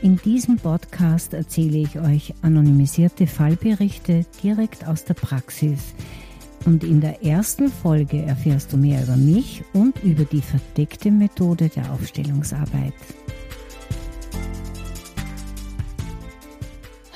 In diesem Podcast erzähle ich euch anonymisierte Fallberichte direkt aus der Praxis. Und in der ersten Folge erfährst du mehr über mich und über die verdeckte Methode der Aufstellungsarbeit.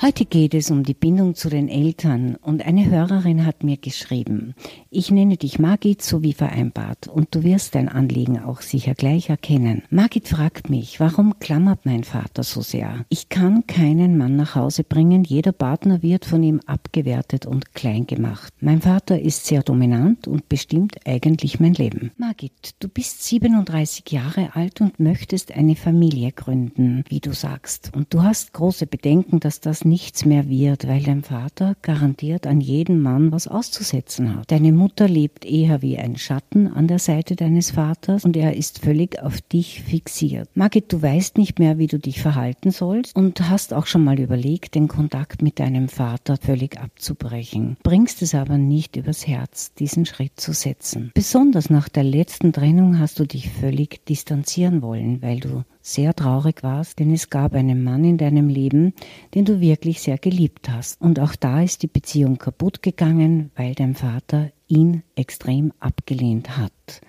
Heute geht es um die Bindung zu den Eltern und eine Hörerin hat mir geschrieben, ich nenne dich Margit so wie vereinbart und du wirst dein Anliegen auch sicher gleich erkennen. Margit fragt mich, warum klammert mein Vater so sehr? Ich kann keinen Mann nach Hause bringen, jeder Partner wird von ihm abgewertet und klein gemacht. Mein Vater ist sehr dominant und bestimmt eigentlich mein Leben. Margit, du bist 37 Jahre alt und möchtest eine Familie gründen, wie du sagst, und du hast große Bedenken, dass das nichts mehr wird, weil dein Vater garantiert an jeden Mann was auszusetzen hat. Deine lebt eher wie ein Schatten an der Seite deines Vaters und er ist völlig auf dich fixiert. Margit, du weißt nicht mehr, wie du dich verhalten sollst und hast auch schon mal überlegt, den Kontakt mit deinem Vater völlig abzubrechen. Bringst es aber nicht übers Herz, diesen Schritt zu setzen. Besonders nach der letzten Trennung hast du dich völlig distanzieren wollen, weil du sehr traurig warst, denn es gab einen Mann in deinem Leben, den du wirklich sehr geliebt hast. Und auch da ist die Beziehung kaputt gegangen, weil dein Vater ihn extrem abgelehnt hat.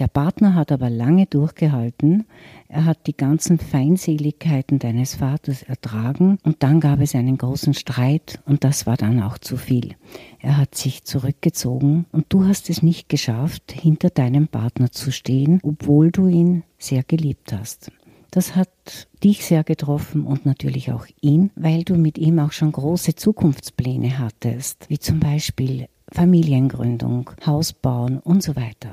Der Partner hat aber lange durchgehalten, er hat die ganzen Feindseligkeiten deines Vaters ertragen und dann gab es einen großen Streit und das war dann auch zu viel. Er hat sich zurückgezogen und du hast es nicht geschafft, hinter deinem Partner zu stehen, obwohl du ihn sehr geliebt hast. Das hat dich sehr getroffen und natürlich auch ihn, weil du mit ihm auch schon große Zukunftspläne hattest, wie zum Beispiel Familiengründung, Haus bauen und so weiter.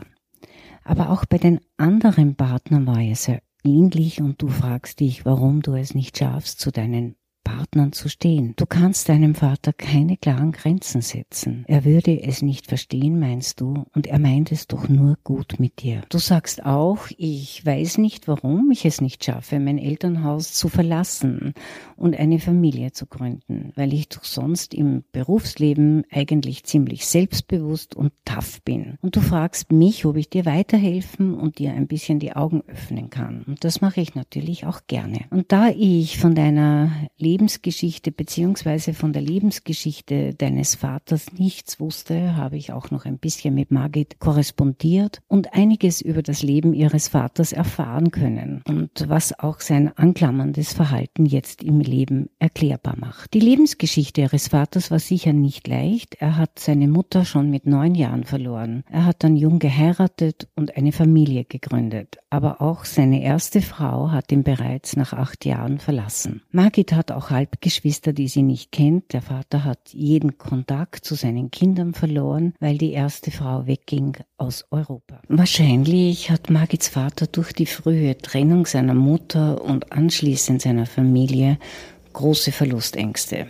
Aber auch bei den anderen Partnern war es sehr ähnlich und du fragst dich, warum du es nicht schaffst, zu deinen Partnern zu stehen. Du kannst deinem Vater keine klaren Grenzen setzen. Er würde es nicht verstehen, meinst du, und er meint es doch nur gut mit dir. Du sagst auch, ich weiß nicht, warum ich es nicht schaffe, mein Elternhaus zu verlassen und eine Familie zu gründen, weil ich doch sonst im Berufsleben eigentlich ziemlich selbstbewusst und tough bin. Und du fragst mich, ob ich dir weiterhelfen und dir ein bisschen die Augen öffnen kann. Und das mache ich natürlich auch gerne. Und da ich von deiner Lebensgeschichte beziehungsweise von der Lebensgeschichte deines Vaters nichts wusste, habe ich auch noch ein bisschen mit Margit korrespondiert und einiges über das Leben ihres Vaters erfahren können und was auch sein anklammerndes Verhalten jetzt im Leben erklärbar macht. Die Lebensgeschichte ihres Vaters war sicher nicht leicht. Er hat seine Mutter schon mit neun Jahren verloren. Er hat dann jung geheiratet und eine Familie gegründet. Aber auch seine erste Frau hat ihn bereits nach acht Jahren verlassen. Margit hat auch auch Halbgeschwister, die sie nicht kennt. Der Vater hat jeden Kontakt zu seinen Kindern verloren, weil die erste Frau wegging aus Europa. Wahrscheinlich hat Margits Vater durch die frühe Trennung seiner Mutter und anschließend seiner Familie große Verlustängste.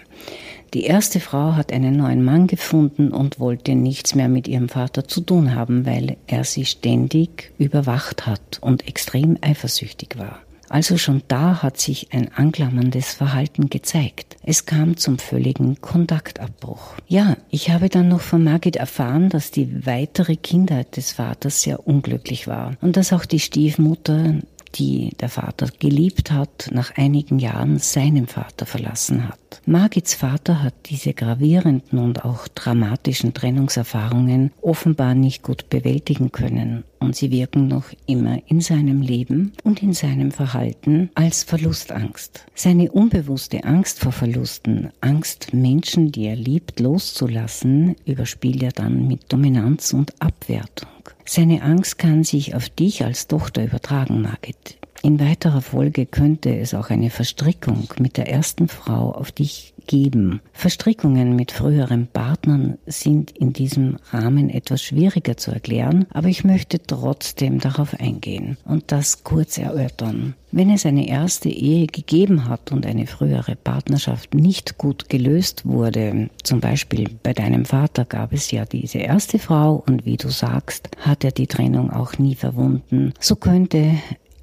Die erste Frau hat einen neuen Mann gefunden und wollte nichts mehr mit ihrem Vater zu tun haben, weil er sie ständig überwacht hat und extrem eifersüchtig war. Also schon da hat sich ein anklammerndes Verhalten gezeigt. Es kam zum völligen Kontaktabbruch. Ja, ich habe dann noch von Margit erfahren, dass die weitere Kindheit des Vaters sehr unglücklich war und dass auch die Stiefmutter die der Vater geliebt hat, nach einigen Jahren seinen Vater verlassen hat. Margits Vater hat diese gravierenden und auch dramatischen Trennungserfahrungen offenbar nicht gut bewältigen können und sie wirken noch immer in seinem Leben und in seinem Verhalten als Verlustangst. Seine unbewusste Angst vor Verlusten, Angst, Menschen, die er liebt, loszulassen, überspielt er dann mit Dominanz und Abwertung. Seine Angst kann sich auf dich als Tochter übertragen, Margit. In weiterer Folge könnte es auch eine Verstrickung mit der ersten Frau auf dich geben. Verstrickungen mit früheren Partnern sind in diesem Rahmen etwas schwieriger zu erklären, aber ich möchte trotzdem darauf eingehen und das kurz erörtern. Wenn es eine erste Ehe gegeben hat und eine frühere Partnerschaft nicht gut gelöst wurde, zum Beispiel bei deinem Vater gab es ja diese erste Frau und wie du sagst, hat er die Trennung auch nie verwunden, so könnte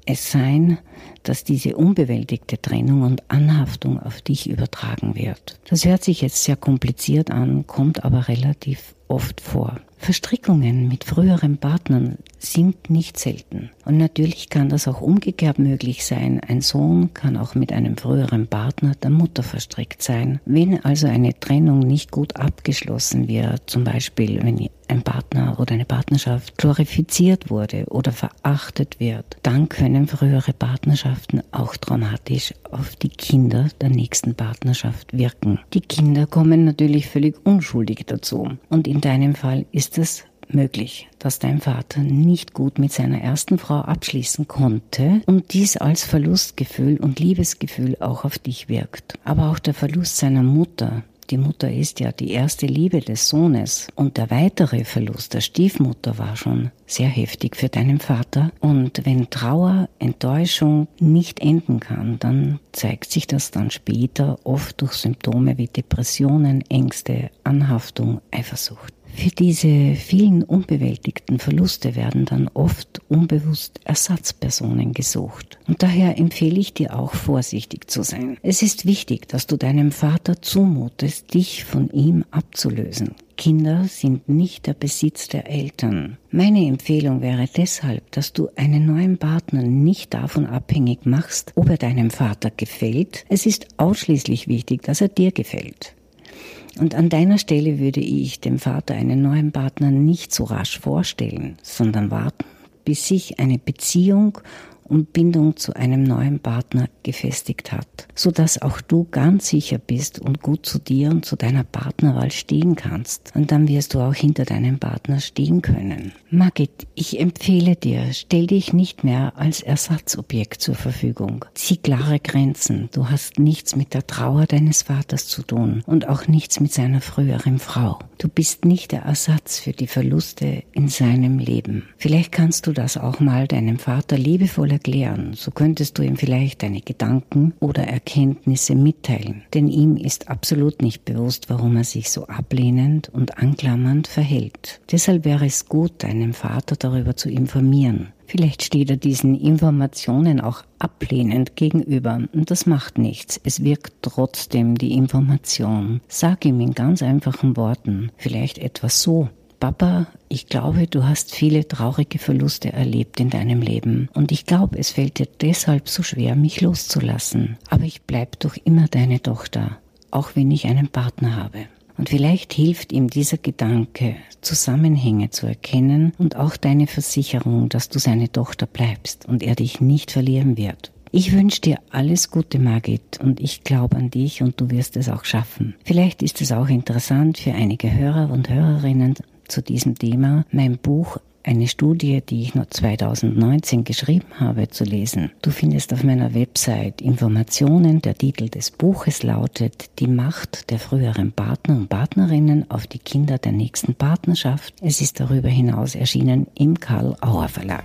es sein, dass diese unbewältigte Trennung und Anhaftung auf dich übertragen wird. Das hört sich jetzt sehr kompliziert an, kommt aber relativ oft vor. Verstrickungen mit früheren Partnern sind nicht selten. Und natürlich kann das auch umgekehrt möglich sein. Ein Sohn kann auch mit einem früheren Partner der Mutter verstrickt sein. Wenn also eine Trennung nicht gut abgeschlossen wird, zum Beispiel wenn ein Partner oder eine Partnerschaft glorifiziert wurde oder verachtet wird, dann können frühere Partnerschaften auch traumatisch auf die Kinder der nächsten Partnerschaft wirken. Die Kinder kommen natürlich völlig unschuldig dazu. Und in deinem Fall ist es möglich, dass dein Vater nicht gut mit seiner ersten Frau abschließen konnte und dies als Verlustgefühl und Liebesgefühl auch auf dich wirkt. Aber auch der Verlust seiner Mutter, die Mutter ist ja die erste Liebe des Sohnes und der weitere Verlust der Stiefmutter war schon sehr heftig für deinen Vater. Und wenn Trauer, Enttäuschung nicht enden kann, dann zeigt sich das dann später oft durch Symptome wie Depressionen, Ängste, Anhaftung, Eifersucht. Für diese vielen unbewältigten Verluste werden dann oft unbewusst Ersatzpersonen gesucht. Und daher empfehle ich dir auch vorsichtig zu sein. Es ist wichtig, dass du deinem Vater zumutest, dich von ihm abzulösen. Kinder sind nicht der Besitz der Eltern. Meine Empfehlung wäre deshalb, dass du einen neuen Partner nicht davon abhängig machst, ob er deinem Vater gefällt. Es ist ausschließlich wichtig, dass er dir gefällt. Und an deiner Stelle würde ich dem Vater einen neuen Partner nicht so rasch vorstellen, sondern warten, bis sich eine Beziehung und Bindung zu einem neuen Partner gefestigt hat, so dass auch du ganz sicher bist und gut zu dir und zu deiner Partnerwahl stehen kannst. Und dann wirst du auch hinter deinem Partner stehen können. Margit, ich empfehle dir, stell dich nicht mehr als Ersatzobjekt zur Verfügung. Zieh klare Grenzen. Du hast nichts mit der Trauer deines Vaters zu tun und auch nichts mit seiner früheren Frau. Du bist nicht der Ersatz für die Verluste in seinem Leben. Vielleicht kannst du das auch mal deinem Vater liebevoll erklären. So könntest du ihm vielleicht deine Gedanken oder Erkenntnisse mitteilen. Denn ihm ist absolut nicht bewusst, warum er sich so ablehnend und anklammernd verhält. Deshalb wäre es gut, deinem Vater darüber zu informieren. Vielleicht steht er diesen Informationen auch ablehnend gegenüber. Und das macht nichts. Es wirkt trotzdem die Information. Sag ihm in ganz einfachen Worten. Vielleicht etwas so. Papa, ich glaube, du hast viele traurige Verluste erlebt in deinem Leben und ich glaube, es fällt dir deshalb so schwer, mich loszulassen. Aber ich bleib doch immer deine Tochter, auch wenn ich einen Partner habe. Und vielleicht hilft ihm dieser Gedanke, Zusammenhänge zu erkennen und auch deine Versicherung, dass du seine Tochter bleibst und er dich nicht verlieren wird. Ich wünsche dir alles Gute, Margit, und ich glaube an dich und du wirst es auch schaffen. Vielleicht ist es auch interessant für einige Hörer und Hörerinnen zu diesem Thema, mein Buch eine Studie, die ich noch 2019 geschrieben habe, zu lesen. Du findest auf meiner Website Informationen. Der Titel des Buches lautet Die Macht der früheren Partner und Partnerinnen auf die Kinder der nächsten Partnerschaft. Es ist darüber hinaus erschienen im Karl Auer Verlag.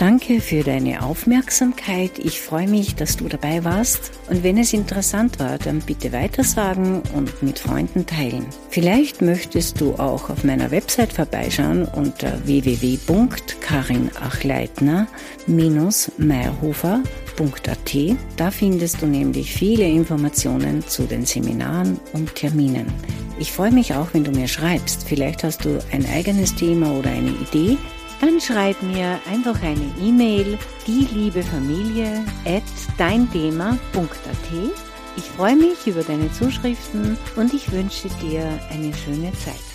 Danke für deine Aufmerksamkeit. Ich freue mich, dass du dabei warst. Und wenn es interessant war, dann bitte weitersagen und mit Freunden teilen. Vielleicht möchtest du auch auf meiner Website vorbeischauen unter www.karinachleitner-meierhofer.at. Da findest du nämlich viele Informationen zu den Seminaren und Terminen. Ich freue mich auch, wenn du mir schreibst. Vielleicht hast du ein eigenes Thema oder eine Idee dann schreib mir einfach eine E-Mail, die liebe Familie at deinthema.at. Ich freue mich über deine Zuschriften und ich wünsche dir eine schöne Zeit.